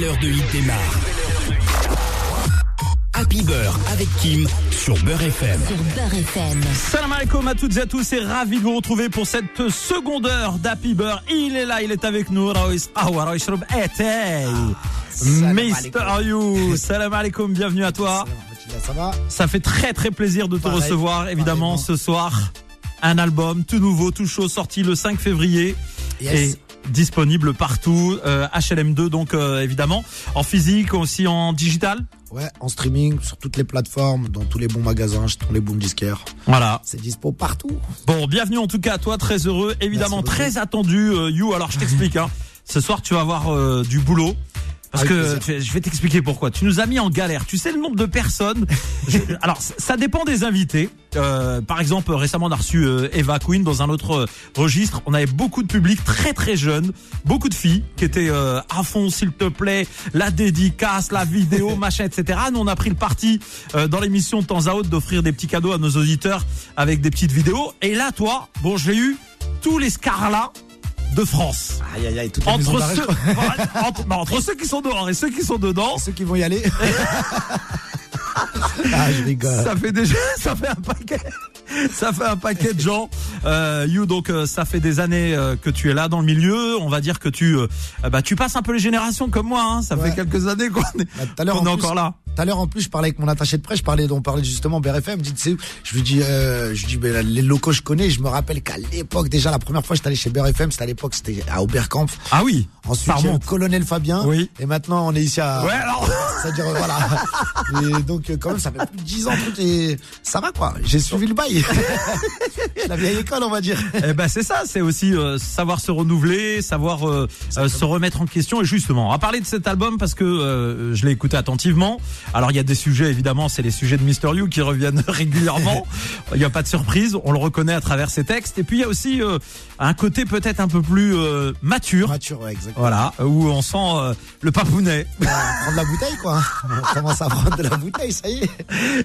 nouvelle heure de hit démarre. Happy Beurre avec Kim sur Beurre FM. Sur Beurre FM. Salam alaikum à toutes et à tous et ravi de vous retrouver pour cette seconde heure d'Happy Beurre. Il est là, il est avec nous. Raois Awa Raoishrub Etey. Mr. You. Salam alaikum, bienvenue à toi. Ça va? Ça fait très très plaisir de te Pareil, recevoir évidemment ce soir. Un album tout nouveau, tout chaud, sorti le 5 février. Yes. Et disponible partout, euh, HLM2 donc euh, évidemment, en physique aussi en digital. Ouais, en streaming, sur toutes les plateformes, dans tous les bons magasins, tous les bons disquaires. Voilà. C'est dispo partout. Bon, bienvenue en tout cas à toi, très heureux, évidemment très attendu. euh, you, alors je t'explique. Hein. Ce soir, tu vas avoir euh, du boulot. Parce Avec que plaisir. je vais t'expliquer pourquoi. Tu nous as mis en galère. Tu sais le nombre de personnes. Je- alors ça- dépend des invités. Euh, par exemple, récemment on a reçu euh, Eva Queen dans un autre euh, registre. On avait beaucoup de public très très jeune, beaucoup de filles qui étaient euh, à fond, s'il te plaît, la dédicace, la vidéo, machin, etc. Nous on a pris le parti euh, dans l'émission de temps à autre d'offrir des petits cadeaux à nos auditeurs avec des petites vidéos. Et là, toi, bon, j'ai eu tous les scarlats de France. Aïe aïe aïe, Entre ceux, entre, non, entre ceux qui sont dehors et ceux qui sont dedans, Ceux qui vont y aller. ah, je rigole. ça fait déjà, ça fait un paquet, ça fait un paquet de gens. Euh, you, donc, euh, ça fait des années euh, que tu es là dans le milieu. On va dire que tu, euh, bah, tu passes un peu les générations comme moi. Hein. Ça Ouais. fait quelques années qu'on est, Bah, est encore là. Tout à l'heure, en plus, je parlais avec mon attaché de presse, je parlais, on parlait justement BRFM, dit, je lui dis, euh, je lui dis, ben, les locaux, je connais, je me rappelle qu'à l'époque, déjà, la première fois j'étais allé chez BRFM, c'était à l'époque, c'était à Oberkampf. Ah oui. Ensuite, il y a. Colonel Fabien. Oui. Et maintenant, on est ici à. Ouais, alors. C'est-à-dire, euh, voilà. Et donc, euh, quand même, ça fait plus de 10 ans, et ça va, quoi. J'ai suivi le bail. La vieille école, on va dire. Eh ben c'est ça, c'est aussi euh, savoir se renouveler, savoir euh, euh, se remettre en question. Et justement, on va parler de cet album parce que euh, je l'ai écouté attentivement. Alors il y a des sujets évidemment, c'est les sujets de Mister You qui reviennent régulièrement. Il n'y a pas de surprise, on le reconnaît à travers ses textes. Et puis il y a aussi euh, un côté peut-être un peu plus euh, mature. Mature, ouais, exactement. Voilà, où on sent euh, le papounet. On va prendre la bouteille, quoi. On commence à prendre de la bouteille, ça y est.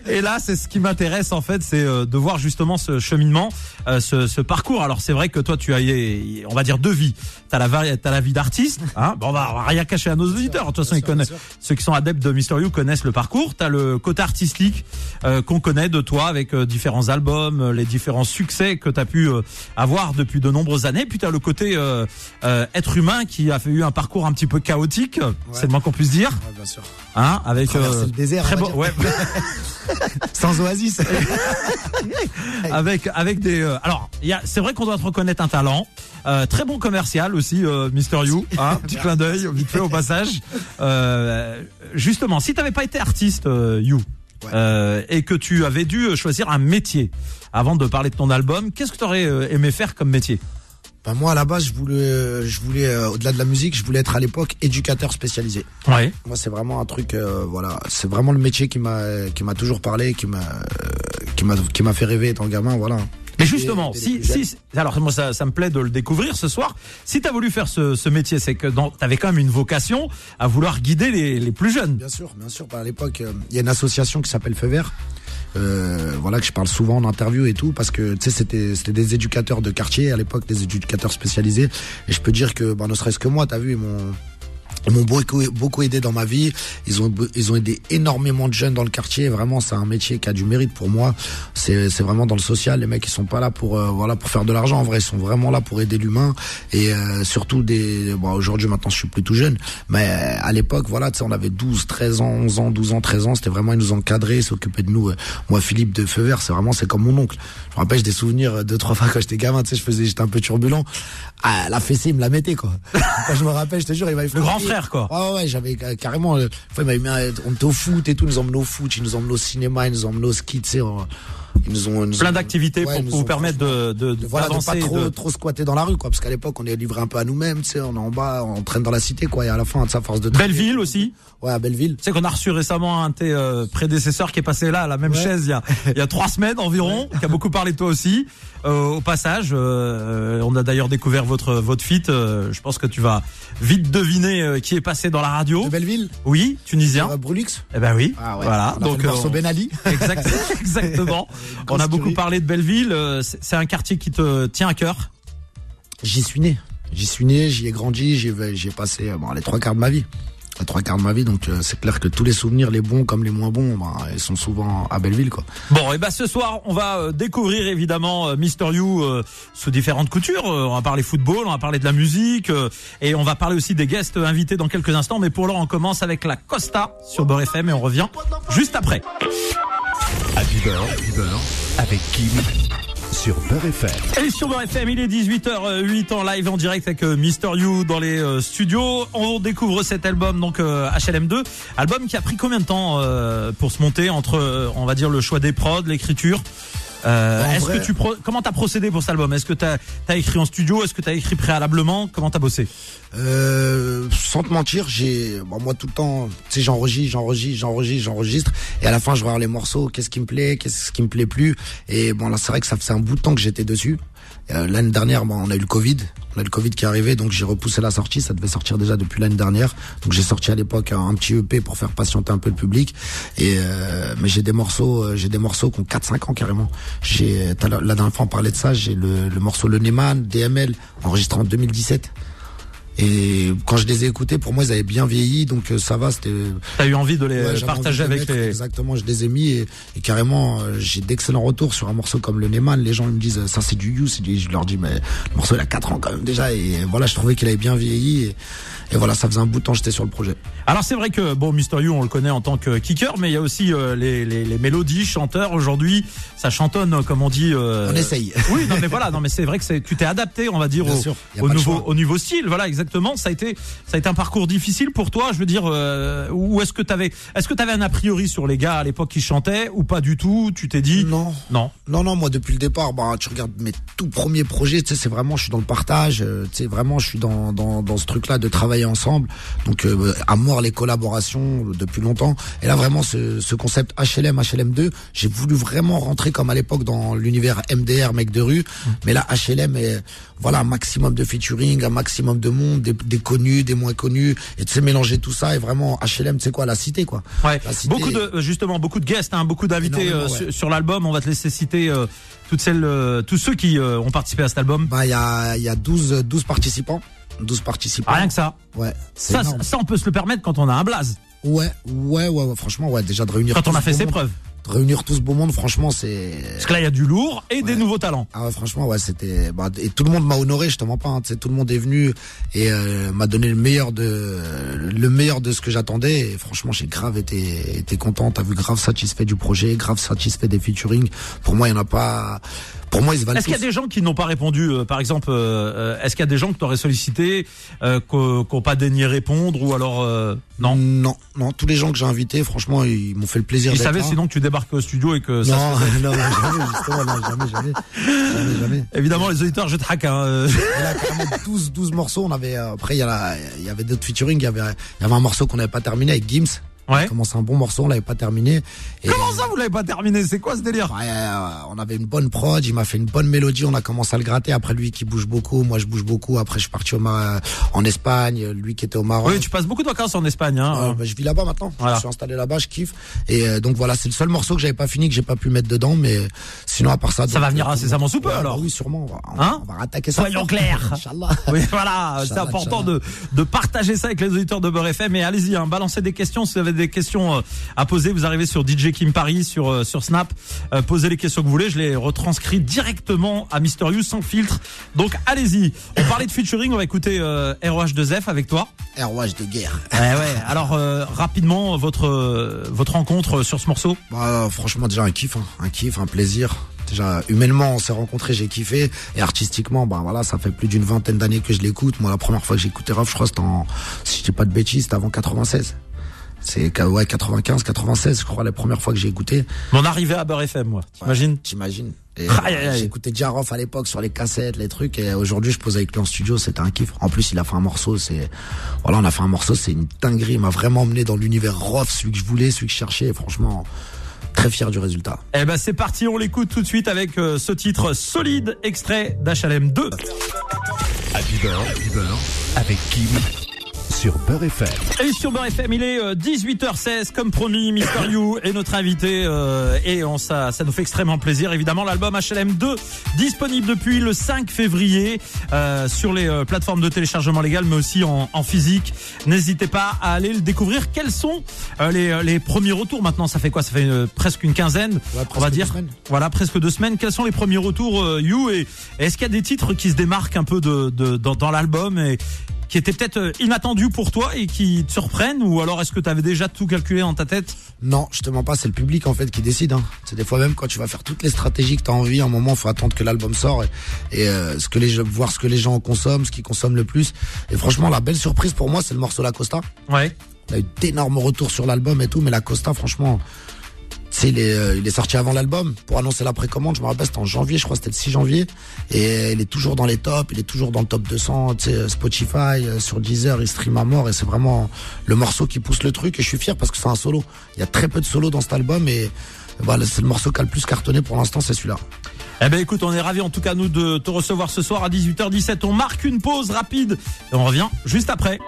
Et là, c'est ce qui m'intéresse en fait, c'est euh, de voir justement ce cheminement, euh, ce, ce parcours. Alors c'est vrai que toi, tu as, on va dire deux vies. T'as la, vari- t'as la vie d'artiste. Hein bon, on va, on va rien cacher à nos auditeurs. De toute façon, ils connaissent. Ceux qui sont adeptes de Mister You connaissent le parcours. T'as le côté artistique euh, qu'on connaît de toi avec euh, différents albums, euh, les différents succès que t'as pu avoir depuis de nombreuses années. Puis t'as le côté être humain qui a fait eu un parcours un petit peu chaotique. C'est le moins qu'on puisse dire. Ouais, bien sûr. Hein, avec le désert, très on va beau. dire. Ouais. Sans oasis. avec avec des alors c'est vrai qu'on doit te reconnaître un talent euh, très bon commercial aussi euh, Mister You hein, petit clin d'œil vite fait au passage euh, justement si t'avais pas été artiste You Ouais. et que tu avais dû choisir un métier avant de parler de ton album qu'est-ce que tu aurais aimé faire comme métier? Bah, moi, à la base, je voulais, je voulais, euh, au-delà de la musique, je voulais être à l'époque éducateur spécialisé. ouais Moi, c'est vraiment un truc, euh, voilà, c'est vraiment le métier qui m'a, qui m'a toujours parlé, qui m'a, euh, qui m'a, qui m'a fait rêver étant gamin, voilà. Mais justement, si, si, alors moi ça, ça me plaît de le découvrir ce soir. Si t'as voulu faire ce, ce métier, c'est que t'avais quand même une vocation à vouloir guider les, les plus jeunes. Bien sûr, bien sûr. Bah, à l'époque, euh, il y a une association qui s'appelle Feu Vert. Euh, voilà que je parle souvent en interview et tout parce que tu sais c'était c'était des éducateurs de quartier à l'époque des éducateurs spécialisés et je peux dire que bah, ne serait-ce que moi t'as vu m'ont ils m'ont beaucoup beaucoup aidé dans ma vie. Ils ont ils ont aidé énormément de jeunes dans le quartier. Vraiment c'est un métier qui a du mérite pour moi. C'est c'est vraiment dans le social. Les mecs ils sont pas là pour euh, voilà pour faire de l'argent. En vrai ils sont vraiment là pour aider l'humain. Et euh, surtout des bon aujourd'hui maintenant je suis plus tout jeune. Mais euh, à l'époque voilà tu sais on avait 12 13 ans 11 ans 12 ans 13 ans. C'était vraiment ils nous encadraient ils s'occupaient de nous. Moi Philippe de Feu Vert c'est vraiment c'est comme mon oncle. Je me rappelle j'ai des souvenirs deux trois fois quand j'étais gamin. Tu sais je faisais j'étais un peu turbulent. Ah, la fessée il me la mettait quoi. Quand je me rappelle je te jure il fait Le grand frère, quoi. Ouais, ouais, j'avais euh, carrément. euh, un- on était au foot et tout, ils nous emmenaient au foot, ils nous emmenaient au cinéma, ils nous emmenaient au ski, tu sais. Ils nous ont, ils nous Plein d'activités ouais, pour, vous permettre de, de, de- voilà, de pas trop, de- trop squatter dans la rue, quoi. Parce qu'à l'époque, on est livré un peu à nous-mêmes, tu sais, on est en bas, on traîne dans la cité, quoi. Et à la fin, à force de Belleville aussi. Ouais, à Belleville. Tu sais qu'on a reçu récemment un de tes euh, prédécesseurs qui est passé là, à la même Ouais. chaise, il y, a, il y a trois semaines environ, qui a beaucoup parlé de toi aussi. Euh, au passage, euh, on a d'ailleurs découvert votre votre feat. euh, je pense que tu vas vite deviner euh, qui est passé dans la radio. De Belleville. Oui, tunisien. Euh, Brulux. Eh ben oui. Ah ouais. Voilà. On a fait Donc le morceau euh, Ben Ali. exact- exactement. On a beaucoup parlé de Belleville. euh, C'est un quartier qui te tient à cœur? J'y suis né. J'y suis né, j'y ai grandi, j'y ai, j'y ai passé, euh, bon, les trois quarts de ma vie. les trois quarts de ma vie. Donc euh, c'est clair que tous les souvenirs, les bons comme les moins bons, bah, ils sont souvent à Belleville, quoi. Bon, et ben ce soir, on va découvrir évidemment Mister You euh, sous différentes coutures. On va parler football, on va parler de la musique, euh, et on va parler aussi des guests invités dans quelques instants. Mais pour l'heure, on commence avec la Costa sur Beurre FM et on revient juste après. Happy Beurre, Happy Beurre, avec Kim sur Beurre FM. Et sur Beurre FM, il est 18h08 en live en direct avec euh, Mister You dans les euh, studios. On découvre cet album donc euh, HLM2, album qui a pris combien de temps euh, pour se monter entre euh, on va dire le choix des prods, l'écriture. Euh, Est-ce vrai- que tu pro- comment t'as procédé pour cet album? Est-ce que t'as as écrit en studio? Est-ce que t'as écrit préalablement? Comment t'as bossé? Euh, sans te mentir, j'ai, bon, moi tout le temps, tu sais, j'enregistre, j'enregistre, j'enregistre, j'enregistre, et à la fin, je regarde les morceaux, qu'est-ce qui me plaît, qu'est-ce qui me plaît plus, et bon là, c'est vrai que ça faisait un bout de temps que j'étais dessus. Euh, l'année dernière, bon, on a eu le Covid, on a eu le Covid qui est arrivé, donc j'ai repoussé la sortie, ça devait sortir déjà depuis l'année dernière, donc j'ai sorti à l'époque un, petit EP pour faire patienter un peu le public, et euh, mais j'ai des morceaux, euh, j'ai des morceaux qui ont 4-5 ans carrément. J'ai, la dernière fois on parlait de ça, j'ai le, le morceau Le Neyman, DML, enregistré en 2017. Et quand je les ai écoutés, pour moi, ils avaient bien vieilli, donc euh, ça va. C'était T'as eu envie de les ouais, partager envie de les avec mettre, les. Exactement, je les ai mis et, et carrément, euh, j'ai d'excellents retours sur un morceau comme le Neyman. Les gens ils me disent ça c'est du You. Je leur dis mais le morceau il a 4 ans quand même déjà et voilà, je trouvais qu'il avait bien vieilli et, et voilà, ça faisait un bout de temps que j'étais sur le projet. Alors c'est vrai que bon Mister You on le connaît en tant que kicker, mais il y a aussi euh, les, les, les mélodies, chanteurs. Aujourd'hui, ça chantonne comme on dit. euh, On essaye. Oui, non mais voilà, non mais c'est vrai que tu t'es adapté, on va dire Bien au, sûr, au nouveau au nouveau style. Voilà, exactement. Ça a été ça a été un parcours difficile pour toi. Je veux dire, euh, ou est-ce que t'avais est-ce que t'avais un a priori sur les gars à l'époque qui chantaient ou pas du tout Tu t'es dit Non. non. Non, non, moi depuis le départ, bah, tu regardes mes tout premiers projets, tu sais, c'est vraiment, je suis dans le partage, tu sais, vraiment, je suis dans, dans, dans ce truc-là de ensemble. Donc, euh, à mort les collaborations depuis longtemps. Et là, vraiment, ce, ce concept HLM, HLM2, j'ai voulu vraiment rentrer comme à l'époque dans l'univers MDR, mec de rue. Mais là, HLM est, voilà, un maximum de featuring, un maximum de monde, des, des connus, des moins connus. Et tu sais, mélanger tout ça et vraiment, HLM, c'est quoi, la cité, quoi. Ouais. La cité- Beaucoup de euh, justement beaucoup de guests, hein, beaucoup d'invités euh, ouais. sur, sur l'album. On va te laisser citer euh, toutes celles, euh, tous ceux qui euh, ont participé à cet album. Bah, il y a, il y a 12, 12 participants. 12 participants. Rien que ça. Ouais. Ça, énorme. ça, on peut se le permettre quand on a un blaze. Ouais, ouais, ouais, ouais, franchement, ouais, déjà de réunir. Quand on a fait ses monde- preuves. de réunir tout ce beau monde, franchement, c'est. Parce que là, il y a du lourd et des nouveaux talents. Ah ouais, franchement, ouais, c'était. Bah, et tout le monde m'a honoré, je te mens pas. Hein, tout le monde est venu et euh, m'a donné le meilleur de le meilleur de ce que j'attendais. Et franchement, j'ai grave été été content. T'as vu, grave satisfait du projet, grave satisfait des featuring. Pour moi, il y en a pas. Pour moi, ils se valent Est-ce qu'il y a des gens qui n'ont pas répondu euh, Par exemple, euh, euh, est-ce qu'il y a des gens que tu aurais sollicité, euh, qui n'ont pas daigné répondre ou alors euh, non? Non, non, tous les gens que j'ai invités, franchement, ils m'ont fait le plaisir Ils savaient là. sinon que tu débarques au studio et que ça. Non, se- non, jamais, justement, non, jamais, jamais, jamais, jamais. Évidemment, les auditeurs, je te hack. Hein, là, carrément 12, 12 morceaux. On avait, après, il y, a la- il y avait d'autres featuring. Il y avait, il y avait un morceau qu'on n'avait pas terminé avec Gims. Ouais. On commençait un bon morceau, on l'avait pas terminé. Et, Comment ça, vous l'avez pas terminé? C'est quoi ce délire? Ouais, euh, on avait une bonne prod, il m'a fait une bonne mélodie, on a commencé à le gratter. Après lui qui bouge beaucoup, moi je bouge beaucoup. Après je suis parti au Mar- en Espagne, lui qui était au Maroc. Oui, tu passes beaucoup de vacances en Espagne. Hein. Euh, bah, je vis là-bas maintenant. Voilà. Je suis installé là-bas, je kiffe. Et euh, donc voilà, c'est le seul morceau que j'avais pas fini, que j'ai pas pu mettre dedans. Mais sinon à part ça, Ça va venir euh, incessamment sous peu, ouais, alors. bah Oui, sûrement. On va, Hein? on va rattaquer ça. Soyons clairs. Oui, voilà, c'est important de, de partager ça avec les auditeurs de Beurre FM. Et allez-y, hein, balancez des questions. Si vous avez des questions euh, à poser, vous arrivez sur DJ Kim Paris, sur, euh, sur Snap. Euh, posez les questions que vous voulez. Je les retranscris directement à Mister You sans filtre. Donc allez-y. On parlait de featuring. On va écouter euh, ROH2F avec toi. ROH de guerre. Ouais, ouais. Alors euh, rapidement, votre, votre rencontre sur ce morceau. Bah, franchement, déjà un kiff, hein. un kiff, un plaisir. Déjà, humainement, on s'est rencontrés, j'ai kiffé. Et artistiquement, bah voilà, ça fait plus d'une vingtaine d'années que je l'écoute. Moi, la première fois que j'ai écouté Ruff, je crois, c'était en, si je dis pas de bêtises, c'était avant 96. C'est, ouais, 95, 96, je crois, la première fois que j'ai écouté. Mon arrivée à Beurre FM, moi. T'imagines T'imagines? Aïe, aïe, aïe. j'écoutais déjà Ruff à l'époque sur les cassettes, les trucs. Et aujourd'hui, je pose avec lui en studio, c'était un kiff. En plus, il a fait un morceau, c'est, voilà, on a fait un morceau, c'est une dinguerie. Il m'a vraiment emmené dans l'univers Ruff, celui que je voulais, celui que je cherchais. Et franchement, très fier du résultat. Eh ben c'est parti, on l'écoute tout de suite avec euh, ce titre solide extrait d'HLM 2. Happy Beurre, Happy Beurre, avec Kim sur Beurre FM. Et sur Beurre FM, il est euh, 18h16, comme promis, Mister You est notre invité euh, et on, ça, ça nous fait extrêmement plaisir. Évidemment, l'album HLM2 disponible depuis le 5 février euh, sur les euh, plateformes de téléchargement légal, mais aussi en, en physique. N'hésitez pas à aller le découvrir. Quels sont euh, les, euh, les premiers retours maintenant? Ça fait quoi? Ça fait euh, presque une quinzaine, Ouais, on va deux dire. semaines. Voilà, presque deux semaines. Quels sont les premiers retours, euh, You? Et est-ce qu'il y a des titres qui se démarquent un peu de, de dans, dans l'album? Et qui étaient peut-être euh, inattendus pour toi et qui te surprennent ou alors est-ce que tu avais déjà tout calculé dans ta tête? Non, je te mens pas, c'est le public en fait qui décide. Hein. C'est des fois même quand tu vas faire toutes les stratégies que tu as envie, à un moment, faut attendre que l'album sort et, et, euh, ce que les gens- voir ce que les gens consomment, ce qu'ils consomment le plus. Et franchement, la belle surprise pour moi, c'est le morceau La Costa. Ouais. On a eu d'énormes retours sur l'album et tout, mais La Costa, franchement, c'est il est, euh, il est sorti avant l'album pour annoncer la précommande. Je me rappelle, c'était en janvier, je crois, c'était le 6 janvier. Et il est toujours dans les tops, il est toujours dans le top 200, tu sais, Spotify, euh, sur Deezer, il stream à mort et c'est vraiment le morceau qui pousse le truc. Et je suis fier parce que c'est un solo. Il y a très peu de solos dans cet album et voilà, c'est le morceau qui a le plus cartonné pour l'instant, c'est celui-là. Eh ben écoute, on est ravis en tout cas nous de te recevoir ce soir à 18h17. On marque une pause rapide et on revient juste après.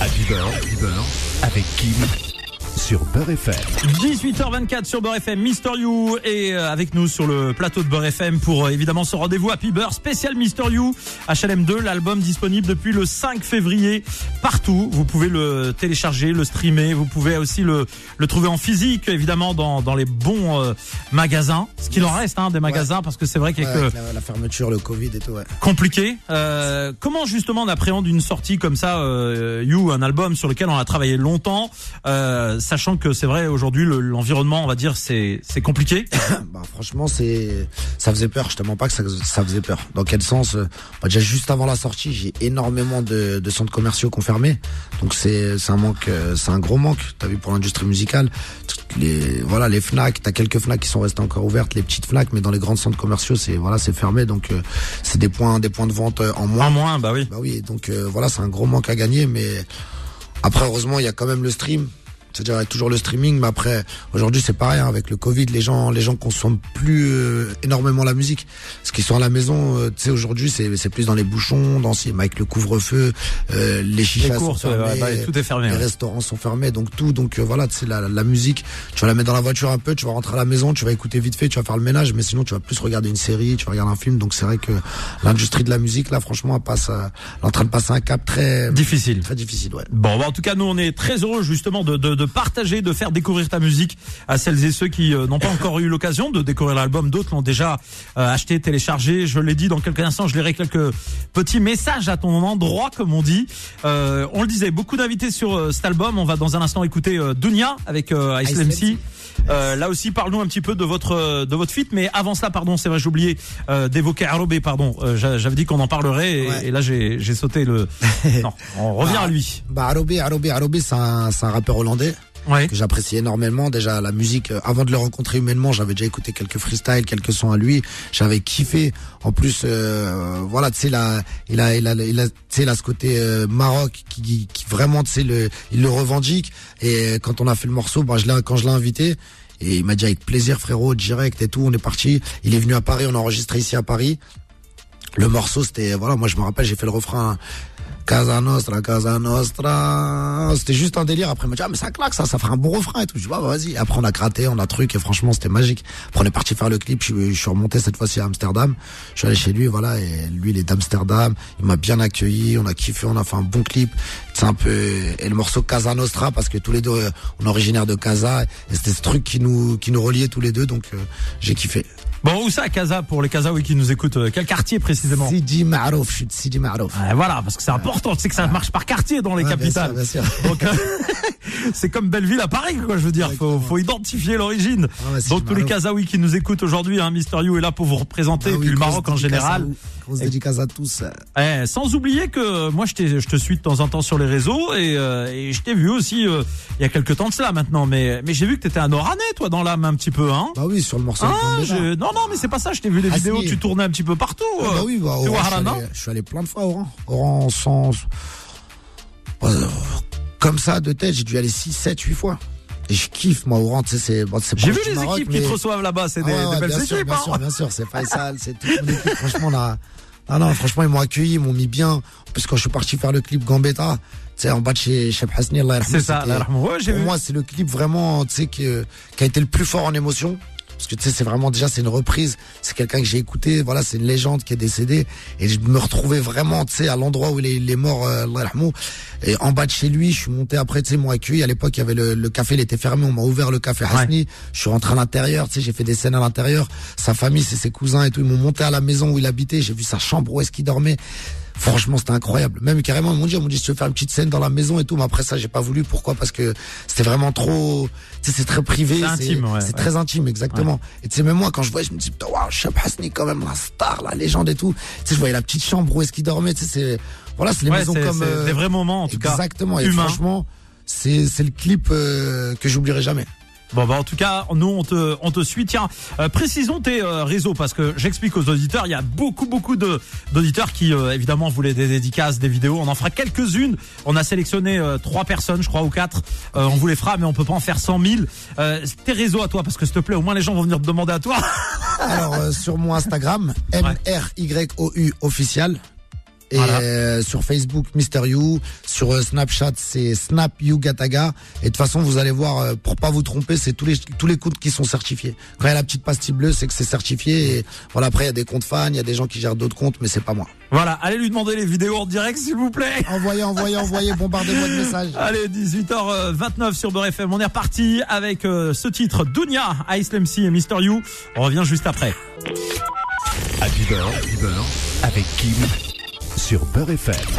Happy Beurre, Happy Beurre, avec Kim sur Beurre FM. 18h24 sur Beurre FM, Mister You est euh, avec nous sur le plateau de Beurre FM pour euh, évidemment ce rendez-vous Happy Beurre spécial Mister You HLM2, l'album disponible depuis le 5 février partout. Vous pouvez le télécharger, le streamer, vous pouvez aussi le, le trouver en physique évidemment dans, dans les bons euh, magasins, ce qu'il en reste hein, des magasins parce que c'est vrai qu'il y a Ouais, la, la fermeture, le Covid et tout, ouais. compliqué. Euh, comment justement on appréhende une sortie comme ça, euh, You, un album sur lequel on a travaillé longtemps, euh, sachant que c'est vrai aujourd'hui le- l'environnement, on va dire, c'est c'est compliqué. Bah franchement c'est ça faisait peur, je te mens pas que ça, ça faisait peur. Dans quel sens euh, bah, Déjà juste avant la sortie, j'ai énormément de, de centres commerciaux fermé. Donc c'est c'est un manque euh, c'est un gros manque, tu as vu pour l'industrie musicale. Toutes les voilà, les Fnac, tu as quelques Fnac qui sont restées encore ouvertes, les petites Fnac mais dans les grands centres commerciaux, c'est voilà, c'est fermé donc euh, c'est des points des points de vente en moins. En moins, bah oui. Bah oui, donc euh, voilà, c'est un gros manque à gagner, mais après heureusement il y a quand même le stream. C'est-à-dire il y a toujours le streaming, mais après aujourd'hui c'est pareil hein, avec le Covid, les gens les gens consomment plus euh, énormément la musique. Ce qui sont à la maison, euh, tu sais aujourd'hui c'est c'est plus dans les bouchons, dans ces avec le couvre-feu, euh, les chichas Les sont ouais, fermées, ouais, bah, tout est fermé. les ouais. restaurants sont fermés, donc tout, donc euh, voilà, tu sais la, la musique, tu vas la mettre dans la voiture un peu, tu vas rentrer à la maison, tu vas écouter vite fait, tu vas faire le ménage, mais sinon tu vas plus regarder une série, tu vas regarder un film, donc c'est vrai que l'industrie de la musique là, franchement, elle passe, elle est en train de passer un cap très Difficile. très difficile, ouais. Bon, bah, en tout cas, nous, on est très heureux justement de, de, de partager, de faire découvrir ta musique à celles et ceux qui euh, n'ont pas encore eu l'occasion de découvrir l'album. D'autres l'ont déjà euh, acheté, téléchargé. Je l'ai dit dans quelques instants, je lirai quelques petits messages à ton endroit, comme on dit. Euh, on le disait, beaucoup d'invités sur cet album. On va dans un instant écouter Dunia avec euh, Ice MC. Euh, là aussi, parlons un petit peu de votre de votre feat, mais avant cela, pardon, c'est vrai, j'ai oublié euh, d'évoquer Arobé, pardon. Euh, j'a- J'avais dit qu'on en parlerait et, Ouais. et là j'ai sauté le. non, on revient à lui. Bah Arobé, Arobé, Arobé, c'est un, c'est un rappeur hollandais Ouais. que j'apprécie énormément. Déjà la musique, euh, avant de le rencontrer humainement, j'avais déjà écouté quelques freestyles, quelques sons à lui. J'avais kiffé. En plus, euh, voilà, tu sais, il a, il a, il a, sais, là, ce côté euh, Maroc qui, qui vraiment, tu sais, le, il le revendique. Et quand on a fait le morceau, bah, je l'ai, quand je l'ai invité. Et il m'a dit avec plaisir frérot, direct et tout, on est parti. Il est venu à Paris, on a enregistré ici à Paris. Le morceau, c'était, voilà, moi je me rappelle, j'ai fait le refrain Casa Nostra, Casa Nostra. C'était juste un délire. Après, il m'a dit, ah, mais ça claque, ça, ça fera un bon refrain et tout. Je dis, bah, vas-y. Après, on a gratté, on a truc et franchement, c'était magique. Après, on est parti faire le clip. Je, suis- je suis remonté cette fois-ci à Amsterdam. Je suis allé chez lui, voilà. Et lui, il est d'Amsterdam. Il m'a bien accueilli. On a kiffé, on a fait un bon clip. C'est un peu, et le morceau Casa Nostra parce que tous les deux, euh, on est originaire de Casa. Et c'était ce truc qui nous, qui nous reliait tous les deux. Donc, euh, j'ai kiffé. Bon, où ça, Casa, pour les Kazaouis qui nous écoutent euh, Quel quartier précisément Sidi Marouf, je suis de Sidi Marouf. Ouais, Voilà, parce que c'est important. Tu sais que ça marche par quartier dans les Ouais, bien capitales. sûr, bien sûr. Donc, euh, c'est comme Belleville à Paris, quoi. Je veux dire, faut, faut identifier l'origine. Ah Donc tous les. Kazaouis qui nous écoutent aujourd'hui, hein, Mister You est là pour vous représenter, Ah et oui, puis le Maroc en général. Grosse dédicace à tous. Eh, sans oublier que moi je, je te suis de temps en temps sur les réseaux et, euh, et je t'ai vu aussi euh, il y a quelques temps de cela maintenant, mais mais j'ai vu que t'étais un Oranais toi dans l'âme un petit peu, hein Bah oui, sur le morceau. Ah, je- non non mais c'est pas ça. Je t'ai vu des Ah, vidéos, si. tu tournais un petit peu partout. Ah, bah oui, bah, Oran, je, suis allé, je suis allé plein de fois, Oran. Oran, sans. Euh, comme ça, de tête, j'ai dû aller 6, 7, 8 fois. Et je kiffe, moi, Oran, tu sais, c'est. Bon, c'est J'ai vu les Maroc, équipes qui te reçoivent là-bas, c'est Ah des, ouais, des ouais, belles bien sûr, équipes. bien hein. sûr, bien sûr, c'est Faisal, c'est toute mon équipe. Franchement, on a, Ah non, franchement, ils m'ont accueilli, ils m'ont mis bien. Parce que quand je suis parti faire le clip Gambetta, tu sais, en bas de chez Cheb Hasni, Allah C'est ça, c'était- Allah yarhamou. Ouais, j'ai Pour moi, c'est le clip vraiment, tu sais, qui, euh, qui a été le plus fort en émotion. Parce que tu sais, c'est vraiment déjà, c'est une reprise. C'est quelqu'un que j'ai écouté. Voilà, c'est une légende qui est décédée. Et je me retrouvais vraiment, tu sais, à l'endroit où il est, il est mort, euh. Et en bas de chez lui, je suis monté après, tu sais, ils m'ont accueilli. À l'époque, il y avait le, le café, il était fermé. On m'a ouvert le café Hasni. Je suis rentré à l'intérieur, tu sais, j'ai fait des scènes à l'intérieur. Sa famille, c'est ses cousins et tout. Ils m'ont monté à la maison où il habitait. J'ai vu sa chambre où est-ce qu'il dormait. Franchement, c'était incroyable. Même carrément, ils m'ont dit, ils m'ont dit, si tu veux faire une petite scène dans la maison et tout. Mais après ça, j'ai pas voulu. Pourquoi? Parce que c'était vraiment trop, tu sais, c'est très privé. C'est intime, ouais, C'est ouais. très intime, exactement. Et tu sais, même moi, quand je voyais, je me dis, putain, waouh, Cheb Hasni, quand même, la star, la légende et tout. Tu sais, je voyais la petite chambre où est-ce qu'il dormait. Tu sais, c'est, voilà, c'est les maisons comme, euh, des vrais moments en tout cas. exactement. Et franchement, c'est, c'est le clip, euh, que j'oublierai jamais. Bon bah en tout cas nous on te on te suit. Tiens euh, précisons tes euh, réseaux parce que j'explique aux auditeurs il y a beaucoup beaucoup de d'auditeurs qui euh, évidemment voulaient des dédicaces des vidéos. On en fera quelques-unes. On a sélectionné euh, trois personnes je crois ou quatre. Euh, on vous les fera mais on peut pas en faire 100 000. Euh, tes réseaux à toi parce que s'il te plaît au moins les gens vont venir te demander à toi. Alors, euh, sur mon Instagram, M-R-Y-O-U official. Et Voilà. euh, sur Facebook, Mister You. Sur euh, Snapchat, c'est Snap You Gataga. Et de toute façon, vous allez voir, euh, pour pas vous tromper, c'est tous les tous les comptes qui sont certifiés. Quand il y a la petite pastille bleue, c'est que c'est certifié. Et voilà, après, il y a des comptes fans, il y a des gens qui gèrent d'autres comptes, mais c'est pas moi. Voilà allez lui demander les vidéos en direct s'il vous plaît. Envoyez, envoyez, envoyez, bombardez-moi de messages. Allez, 18h29 sur Beurre FM. On est reparti avec euh, ce titre, Dunia, Ice MC et Mister You. On revient juste après. Happy Beurre, Happy Beurre, avec Kim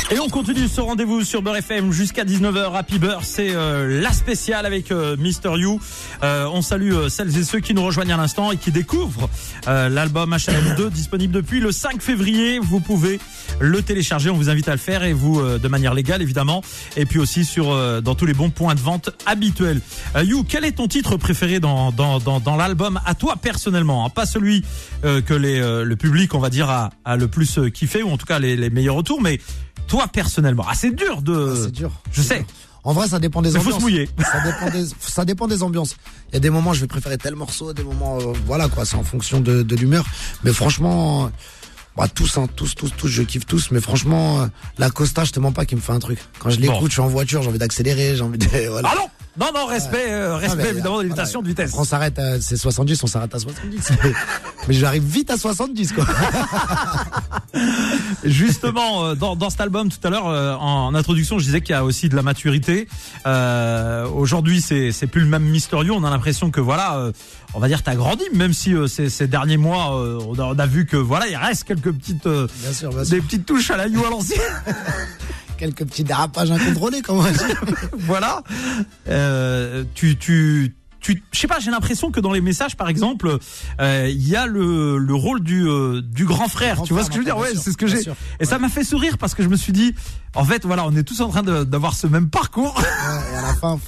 Et on continue ce rendez-vous sur Beurre FM jusqu'à 19h. Happy Beurre, c'est euh, la spéciale avec euh, Mister You. Euh, on salue euh, celles et ceux qui nous rejoignent à l'instant et qui découvrent euh, l'album HLM2 disponible depuis le 5 février. Vous pouvez le télécharger. On vous invite à le faire et vous euh, de manière légale évidemment. Et puis aussi sur dans tous les bons points de vente habituels. You, quel est ton titre préféré dans dans dans, dans l'album à toi personnellement, hein? Pas celui que les le public on va dire a, a le plus kiffé ou en tout cas les, les meilleurs mais toi personnellement, ah c'est dur de. C'est dur. Je sais. dur. En vrai, ça dépend des Mais faut ambiances. se mouiller. Ça dépend des, ça dépend des ambiances. Il y a des moments, je vais préférer tel morceau, des moments, euh, voilà quoi, c'est en fonction de, de l'humeur. Mais franchement, euh, bah, tous, hein, tous, tous, tous, je kiffe tous. Mais franchement, euh, la Costa, je te mens pas qu'il me fait un truc. Quand je l'écoute, Bon. je suis en voiture, j'ai envie d'accélérer, j'ai envie de, voilà. Ah non, non, non, respect, euh, respect Ah, évidemment de euh, limitation voilà. de vitesse. On s'arrête, à- c'est 70, on s'arrête à 70. mais j'arrive vite à 70, quoi. Justement, euh, dans, dans cet album tout à l'heure, euh, en introduction, je disais qu'il y a aussi de la maturité. Euh, Aujourd'hui, c'est c'est plus le même Mysterio. On a l'impression que voilà, euh, on va dire t'as grandi, même si euh, ces, ces derniers mois, euh, on, a, on a vu que voilà, il reste quelques petites euh, Bien sûr, bien sûr. des petites touches à la You à l'ancienne. Quelques petits dérapages incontrôlés, comment on dit. voilà. Euh, tu, tu, tu, je sais pas, j'ai l'impression que dans les messages, par exemple, euh, il y a le, le rôle du, euh, du grand frère. Grand tu vois frère, ce que je veux dire? Ouais, c'est ce que j'ai. Et ça m'a fait sourire parce que je me suis dit, en fait, voilà, on est tous en train de- d'avoir ce même parcours. Ouais, et à la fin,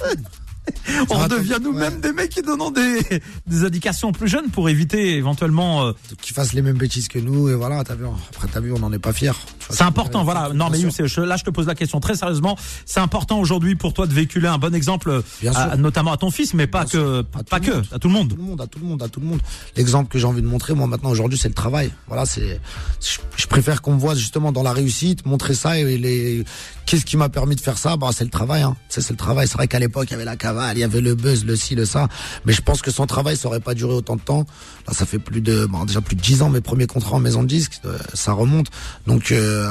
on raconte- devient nous-mêmes ouais. des mecs qui donnent des, des indications plus jeunes pour éviter éventuellement. euh, qui fassent les mêmes bêtises que nous, et voilà, t'as vu, après t'as vu, on n'en est pas fiers. C'est important, voilà. Non, mais là, je te pose la question très sérieusement. C'est important aujourd'hui pour toi de véhiculer un bon exemple, à- notamment à ton fils, mais pas Bien que, sûr. À pas que, monde. à tout le monde. tout le monde, à tout le monde, à tout le monde. L'exemple que j'ai envie de montrer, moi maintenant aujourd'hui, c'est le travail. Voilà, c'est, je, je préfère qu'on me voit justement dans la réussite, montrer ça et les, qu'est-ce qui m'a permis de faire ça? Bah, c'est le travail. Hein. C'est le travail. C'est vrai qu'à l'époque, il y avait la il y avait le buzz, le ci, le ça. Mais je pense que sans travail, ça aurait pas duré autant de temps. Là, ça fait plus de, bon, déjà plus de 10 ans mes premiers contrats en maison de disque, euh, ça remonte. Donc, euh,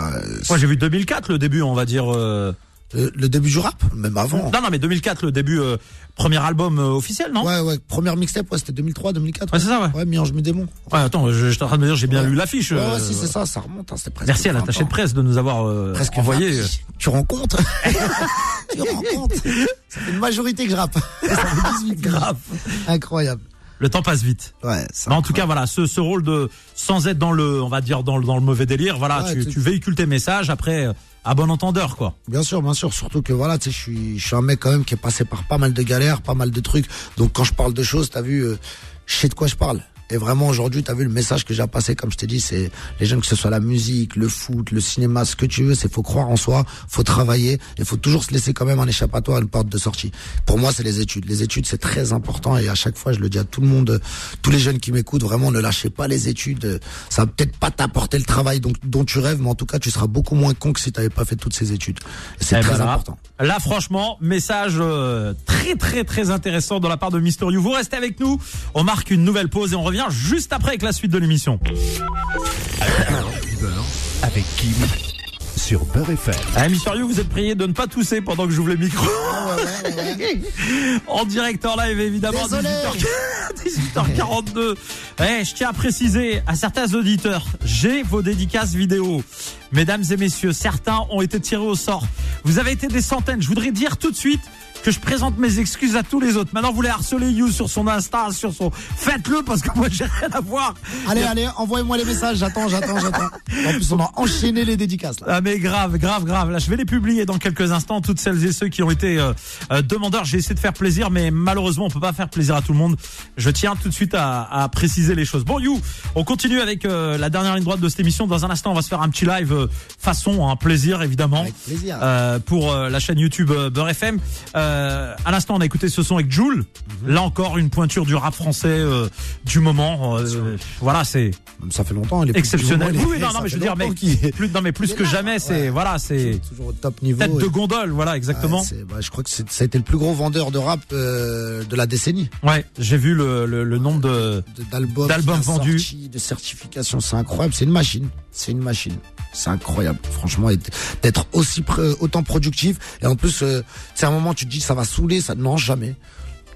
Moi, j'ai vu 2004 le début, on va dire. euh, le, le début du rap, même avant. Non, non, mais 2004 le début, euh, premier album euh, officiel, non? Ouais, ouais. Première mixtape, ouais, c'était 2003, 2004. Ouais, c'est ça, ouais. Ouais, mi-ange, mi-démon. Ouais, attends, je, je suis en train de me dire, j'ai bien Ouais. lu l'affiche. Ouais, euh, si, c'est ça, ça remonte, hein, c'était presque. Merci à 20 l'attaché de presse de nous avoir euh, Presque envoyé. 20. Tu rends compte Tu rends compte Ça fait une majorité que je rappe. Ça fait 18 grave. Incroyable. Le temps passe vite. Ouais, ça. Mais en tout cas, voilà, ce, ce rôle de, sans être dans le, on va dire dans le, dans le mauvais délire, voilà, tu, tu- tu véhicules tes messages après, euh, à bon entendeur, quoi. Bien sûr, bien sûr. Surtout que voilà, tu sais, je suis, je suis un mec quand même qui est passé par pas mal de galères, pas mal de trucs. Donc quand je parle de choses, t'as vu, euh, je sais de quoi je parle. Et vraiment aujourd'hui, t'as vu le message que j'ai passé, comme je t'ai dit, c'est les jeunes que ce soit la musique, le foot, le cinéma, ce que tu veux, c'est faut croire en soi, faut travailler, et faut toujours se laisser quand même un échappatoire, une porte de sortie. Pour moi, c'est les études. Les études, c'est très important, et à chaque fois, je le dis à tout le monde, tous les jeunes qui m'écoutent, vraiment, ne lâchez pas les études. Ça va peut-être pas t'apporter le travail dont, dont tu rêves, mais en tout cas, tu seras beaucoup moins con que si t'avais pas fait toutes ces études. C'est Eh ben très là, important. Là, franchement, message euh, très très très intéressant de la part de Mister You. Vous restez avec nous. On marque une nouvelle pause et on revient juste après avec la suite de l'émission. Avec Kim sur Beurre FM. Ah, Mister You, vous êtes prié de ne pas tousser pendant que j'ouvre le micro. en direct en live évidemment. Désolé. 18h, 18h42. Eh, je tiens à préciser à certains auditeurs, j'ai vos dédicaces vidéo. Mesdames et messieurs, certains ont été tirés au sort. Vous avez été des centaines. Je voudrais dire tout de suite que je présente mes excuses à tous les autres. Maintenant, vous voulez harceler You sur son Insta, sur son... Faites-le parce que moi, j'ai rien à voir. Allez, allez, envoyez-moi les messages, j'attends, j'attends, j'attends. En plus, on a enchaîné les dédicaces, là. Ah mais grave, grave, grave. Là, je vais les publier dans quelques instants. Toutes celles et ceux qui ont été euh, euh, demandeurs, j'ai essayé de faire plaisir, mais malheureusement, on peut pas faire plaisir à tout le monde. Je tiens tout de suite à, à préciser les choses. Bon, You, on continue avec euh, la dernière ligne droite de cette émission. Dans un instant, on va se faire un petit live euh, façon, un plaisir évidemment, Avec plaisir. euh, pour euh, la chaîne YouTube Beurre FM. Euh, à l'instant, on a écouté ce son avec Joule. Mhm. Là encore, une pointure du rap français euh, du moment. Euh, voilà, c'est Ça fait longtemps, les exceptionnel. plus Oui, non, non, mais je veux dire, mais plus, non, mais plus Il est que là, jamais, c'est voilà, c'est toujours au top niveau. tête de gondole, voilà, exactement. Ouais, bah, je crois que ça a été le plus gros vendeur de rap euh, de la décennie. Ouais, j'ai vu le, le, le nombre de. D'albums, vendus. sorti, de certifications, c'est incroyable. C'est une machine. C'est une machine. C'est incroyable. Franchement, d'être aussi autant productif. Et en plus, euh, c'est un moment, tu te dis, ça va saouler, ça non jamais.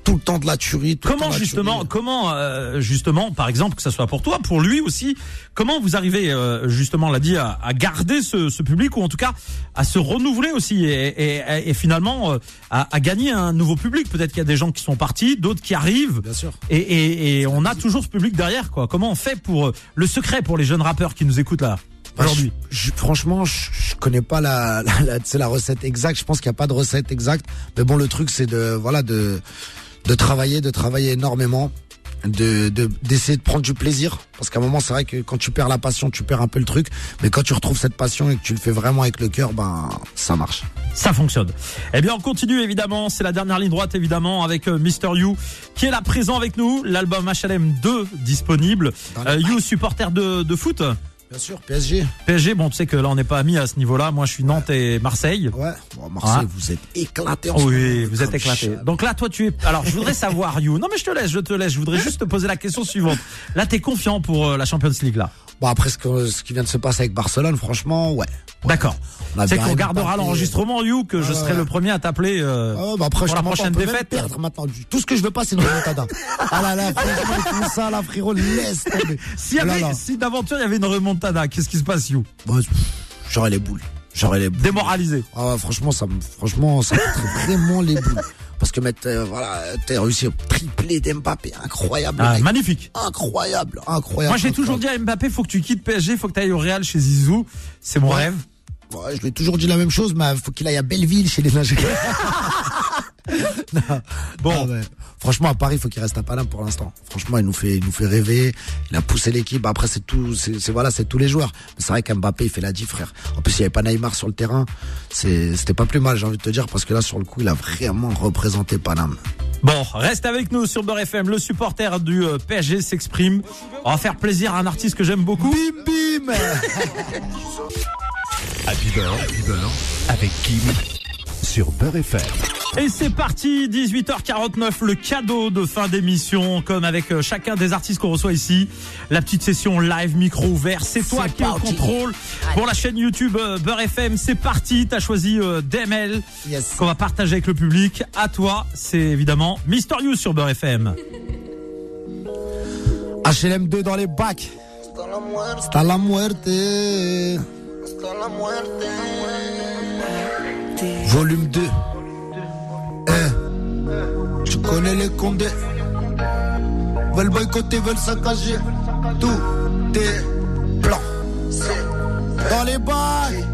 Tout le temps de la tuerie. tout le temps Comment de la justement, tuerie. comment euh, justement, par exemple, que ça soit pour toi, pour lui aussi, comment vous arrivez euh, justement, on l'a dit, à, à garder ce, ce public ou en tout cas à se renouveler aussi et, et, et finalement euh, à, à gagner un nouveau public? Peut-être qu'il y a des gens qui sont partis, d'autres qui arrivent. Bien sûr. Et, et, on a toujours ce public derrière, quoi. Comment on fait pour euh, le secret pour les jeunes rappeurs qui nous écoutent là? Aujourd'hui je- je- franchement, je, je connais pas la, la, la, recette exacte. Je pense qu'il n'y a pas de recette exacte. Mais bon, le truc, c'est de, voilà, de, de travailler, de travailler énormément, de, de, d'essayer de prendre du plaisir. Parce qu'à un moment, c'est vrai que quand tu perds la passion, tu perds un peu le truc. Mais quand tu retrouves cette passion et que tu le fais vraiment avec le cœur, ben, ça marche. Ça fonctionne. Eh bien, on continue évidemment. C'est la dernière ligne droite évidemment avec euh, Mister You qui est là présent avec nous. L'album HLM 2 disponible. Euh, you supporter de, de foot. Bien sûr, PSG. PSG. Bon, tu sais que là on n'est pas amis à ce niveau-là. Moi, je suis Nantes et Marseille. Ouais. Bon, Marseille, vous êtes éclatés en ce Oui, vous êtes comme éclaté. chat. Donc là, toi, tu es. Alors, je voudrais savoir, You. Non, mais je te laisse, je te laisse. Je voudrais juste te poser la question suivante. Là, t'es confiant pour euh, la Champions League, là? Bon, après ce, que- ce qui vient de se passer avec Barcelone, franchement, ouais. D'accord. C'est qu'on gardera l'enregistrement, You, que je serai le premier à t'appeler. euh, bah après, pour la prochaine on peut même défaite. perdre maintenant. Tout ce que je veux pas, c'est une remontada. ah là là, font ça, là, frérot, laisse tomber. Oh là avait, là. si d'aventure il y avait une remontada, qu'est-ce qui se passe, You Bon, J'aurais les boules. J'aurais les boules. Démoralisé. Ah franchement, ça me, franchement, ça me foutrait vraiment les boules. Parce que mettre, euh, voilà, t'as réussi à tripler d'Mbappé, incroyable. le Ah, magnifique. Incroyable, incroyable. Moi, j'ai toujours dit à Mbappé, faut que tu quittes PSG, faut que tu ailles au Real chez Zizou. C'est mon Ouais. rêve. Ouais, je lui ai toujours dit la même chose, mais faut qu'il aille à Belleville chez les Nigériens. Bon. Ah ouais. Franchement, à Paris, il faut qu'il reste à Paname pour l'instant. Franchement, il nous fait, il nous fait rêver. Il a poussé l'équipe. Après, c'est tout, c'est, voilà, c'est tous les joueurs. Mais c'est vrai qu'Mbappé, il fait la diff, frère. En plus, il n'y avait pas Neymar sur le terrain. C'est, c'était pas plus mal, j'ai envie de te dire, parce que là, sur le coup, il a vraiment représenté Paname. Bon, reste avec nous sur Beurre FM. Le supporter du euh, PSG s'exprime. On va faire plaisir à un artiste que j'aime beaucoup. Bim, bim! Happy Beurre, Happy Beurre avec Kim sur Beurre FM. Et c'est parti, 18h49, le cadeau de fin d'émission, comme avec euh, chacun des artistes qu'on reçoit ici. La petite session live, micro ouvert, c'est toi qui es au contrôle. Pour la chaîne YouTube euh, Beurre FM, c'est parti, t'as choisi euh, DML, Yes. qu'on va partager avec le public. À toi, c'est évidemment Mister You sur Beurre FM. HLM2 dans les bacs. Hasta la muerte. Volume 2. Connais les condés. Veulent boycotter, veulent saccager. Tout est blanc. Dans les bacs.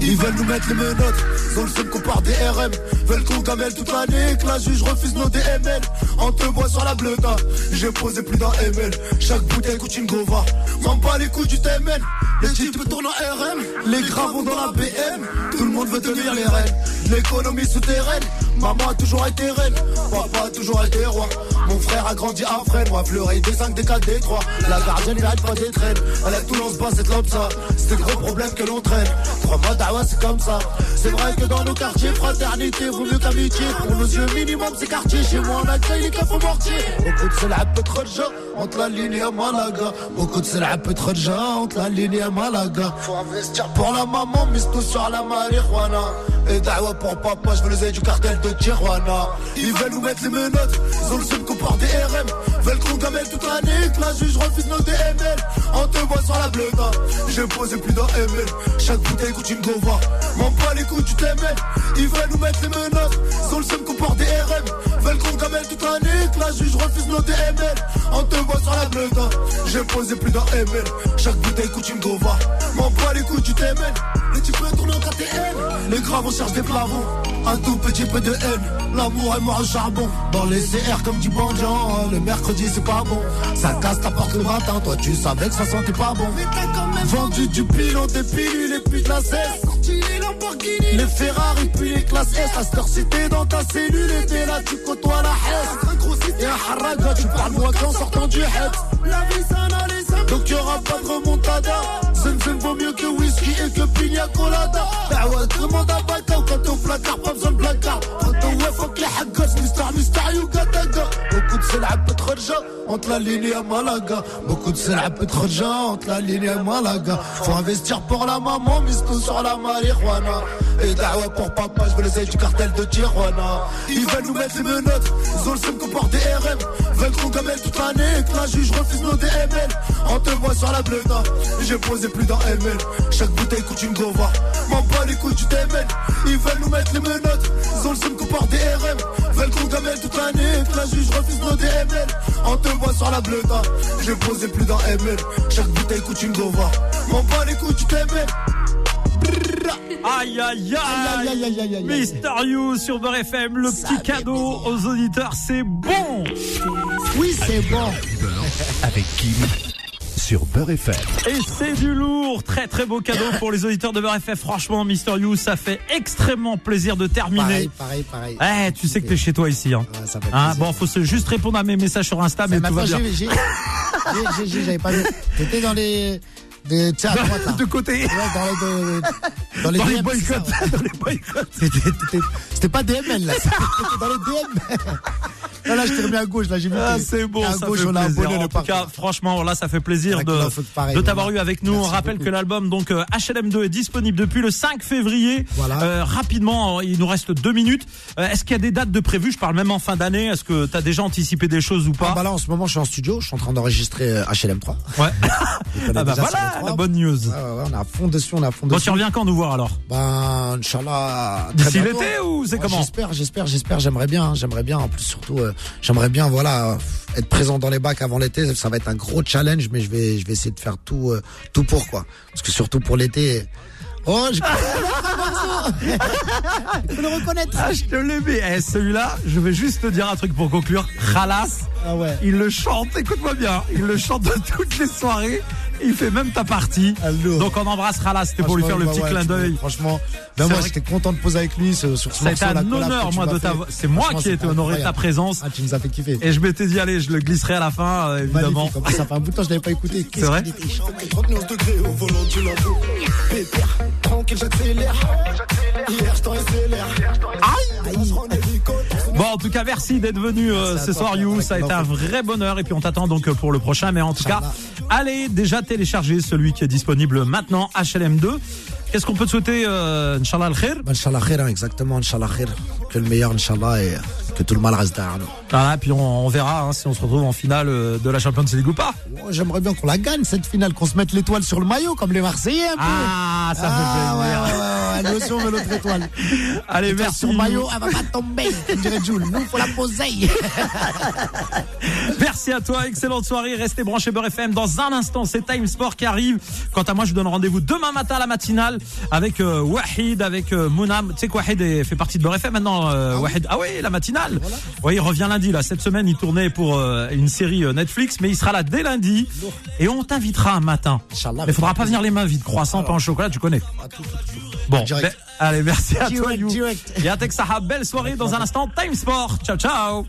Ils veulent nous mettre les menottes, ont le seul qu'on part des RM. Veulent qu'on gamelle toute l'année, que la juge refuse nos DML. On te voit sur la bleuta, j'ai posé plus d'un ML. Chaque bouteille coûte une gova. M'en bats les couilles du TML. Les types tournent en RM, les gras vont dans la BM. Tout le monde veut tenir les rênes. L'économie souterraine, maman a toujours été reine. Papa a toujours été roi. Mon frère a grandi à Fresnes, moi fleuré des 5, des 4, des 3. La gardienne, arrête pas des traînes. Elle a tout lance bas, c'est comme ça. C'est des gros problèmes que l'on traîne. Trois mois d'Awa, c'est comme ça. C'est vrai que dans nos quartiers, fraternité vaut mieux qu'amitié. Pour nos yeux, minimum, c'est quartier. Chez moi, on accueille les coffres mortiers. Beaucoup de c'est la pétrole entre la ligne et Malaga. Beaucoup de c'est la pétrole entre la ligne et Malaga. Faut investir pour la maman, mise tout sur la marijuana. Et d'awa pour papa, je veux les aider du cartel de Tijuana. Ils veulent nous mettre les menottes, ils ont le seul porte des RM. Veulent qu'on gamelle toute l'année, que la juge refuse nos DML. On te voit sur la bleuta, j'ai posé plus d'un ML. Chaque bouteille coûte une gova. M'en pas les coups, tu t'aimes. Ils veulent nous mettre les menottes, ils ont le seul qu'on porte des RM. Veulent qu'on gamelle toute l'année, que la juge refuse nos DML. On te voit sur la bleuta, j'ai posé plus d'un ML. Chaque bouteille coûte une gova. M'en pas les coups, tu t'aimes. Les types tournent en KTM. Les graves, on cherche des plavons. Un tout petit peu de haine. L'amour est mort au charbon. Dans les CR comme du bandant. Le mercredi, c'est pas bon. Ça casse ta porte le matin. Toi, tu savais que ça sentait pas bon. Vendu du pilon, des pilules et puis de la cesse. les Lamborghini. Les Ferrari, puis les classes S. À cette heure, dans ta cellule. Et t'es là, tu côtoies la haine. Et un haraga, tu parles moi qu'en sortant du head. La vie, ça n'a Donc y'aura pas de remontada. Zem vaut mieux que whisky et que pina colada. Quand de. Quand on ouais, سلعة بتخرجها. Entre la ligne et Malaga. Beaucoup de cela peut être entre la ligne et Malaga. Faut investir pour la maman, mise tout sur la marijuana. Et ouais pour papa, je veux les ailes du cartel de Tijuana. Ils veulent nous mettre les menottes, ils ont le seum que porte des RM Veulent qu'on gamelle toute l'année, que la juge refuse nos DML On te voit sur la blena, j'ai posé plus d'un ML Chaque bouteille coûte une gova, m'en bats les coups du DML Ils veulent nous mettre les menottes, ils ont le seum que porte des RM Veulent qu'on gamelle toute l'année, que la juge refuse nos on te voit sur la bleuta, j'ai posé plus d'un ML. Chaque bouteille coûte une gova. M'en pas les couilles du TML. Aïe aïe aïe. Mister You sur Beurre FM, le petit cadeau aux auditeurs, c'est bon. Oui c'est bon. Avec Kim sur Beurre FM. Et c'est du lourd, très très beau cadeau pour les auditeurs de Beurre FM. Franchement, Mister You, ça fait extrêmement plaisir de terminer. Pareil, pareil, pareil. Eh, tu sais que t'es chez toi ici. Hein. Ah, bon, faut se juste répondre à mes messages sur Insta, mais tout va bien. J'avais pas vu. T'étais dans les de, tiens, à droite, là. de côté. Ouais, dans les, de, dans les, dans les boycotts. Dans les boycotts. C'était pas DML, là. C'était dans les DM. Là, là, je t'ai remis à gauche, là, j'ai vu. Ah, c'est bon, à ça gauche, fait on a plaisir. En tout cas, franchement, là, ça fait plaisir de, pareil, de t'avoir eu avec nous. Merci on rappelle beaucoup. que l'album, donc, euh, HLM2 est disponible depuis le 5 février. Voilà. Euh, rapidement, il nous reste deux minutes. Euh, Est-ce qu'il y a des dates de prévues? Je parle même en fin d'année. Est-ce que t'as déjà anticipé des choses ou Ah, pas? bah là, en ce moment, je suis en studio, je suis en train d'enregistrer euh, HLM3. Ouais. On connaît Ah bah voilà, HLM3. la bonne news. Ouais, ouais, ouais, on est à fond dessus, on est à fond Bon, dessus. tu reviens quand nous voir alors? Ben, Inch'Allah. D'ici l'été ou c'est Ouais, comment? J'espère, j'espère, j'espère, j'aimerais bien, hein, j'aimerais bien. En plus, surtout, euh, j'aimerais bien, voilà, être présent dans les bacs avant l'été. Ça va être un gros challenge, mais je vais, je vais essayer de faire tout, euh, tout pour quoi. Parce que surtout pour l'été. Oh, je Il faut le reconnaître. Ah, je te l'ai mis. Eh, celui-là, je vais juste te dire un truc pour conclure. Khalas, Ah ouais. il le chante, écoute-moi bien, il le chante de toutes les soirées. Il fait même ta partie. Donc on embrasse Khalas, c'était pour lui faire le petit ouais, clin d'œil. Franchement, C'est ben moi j'étais content de poser avec lui sur ce la un honneur, moi, de t'avoir. C'est moi qui ai été honoré de ta présence. Ah, tu nous as fait kiffer. Et je m'étais dit, allez, je le glisserai à la fin, euh, évidemment. Ça fait un bout de temps que je l'avais pas écouté. Qu'est-ce vrai qu'il était chaud. 39 degrés au volant du Lambo. Pépère, tranquille, j'accélère. Hier, je t'en SLR. Aïe! Bon, en tout cas, merci d'être venu euh, ce soir, You. Ça a été un vrai bonheur. Et puis, on t'attend donc pour le prochain. Mais en tout cas, allez déjà télécharger celui qui est disponible maintenant, HLM2. Qu'est-ce qu'on peut te souhaiter, euh, Inch'Allah al-Khair Inch'Allah khair, hein, exactement, Inch'Allah khair. que le meilleur, Inch'Allah, et que tout le mal reste derrière nous. Voilà, puis on, on verra hein, si on se retrouve en finale euh, de la Champions League ou pas. Oh, J'aimerais bien qu'on la gagne, cette finale, qu'on se mette l'étoile sur le maillot, comme les Marseillais, un peu. Ah, ça Ah, fait ouais, plaisir. ouais, ouais, ouais, nous aussi, on veut notre étoile. Allez, L'étoile merci. Sur le maillot, elle va pas tomber, comme dirait Jules. Nous, faut la poser. Merci à toi, excellente soirée. Restez branchés Beurre FM. Dans un instant, c'est Time Sport qui arrive. Quant à moi, je vous donne rendez-vous demain matin à la matinale avec euh, Wahid, avec euh, Mounam. Tu sais que Wahid fait partie de Beurre FM maintenant. euh, Wahid. Ah oui, la matinale. Oui, il revient lundi là. Cette semaine, il tournait pour euh, une série euh, Netflix, mais il sera là dès lundi. Et on t'invitera un matin. Inch'Allah, Mais faudra pas venir les mains vides. Croissant, pain au chocolat, tu connais. Ah, tout, tout, tout. Bon, ben, allez, merci à toi, Direct. Et à Texaha, belle soirée dans un instant. Time Sport. Ciao, ciao.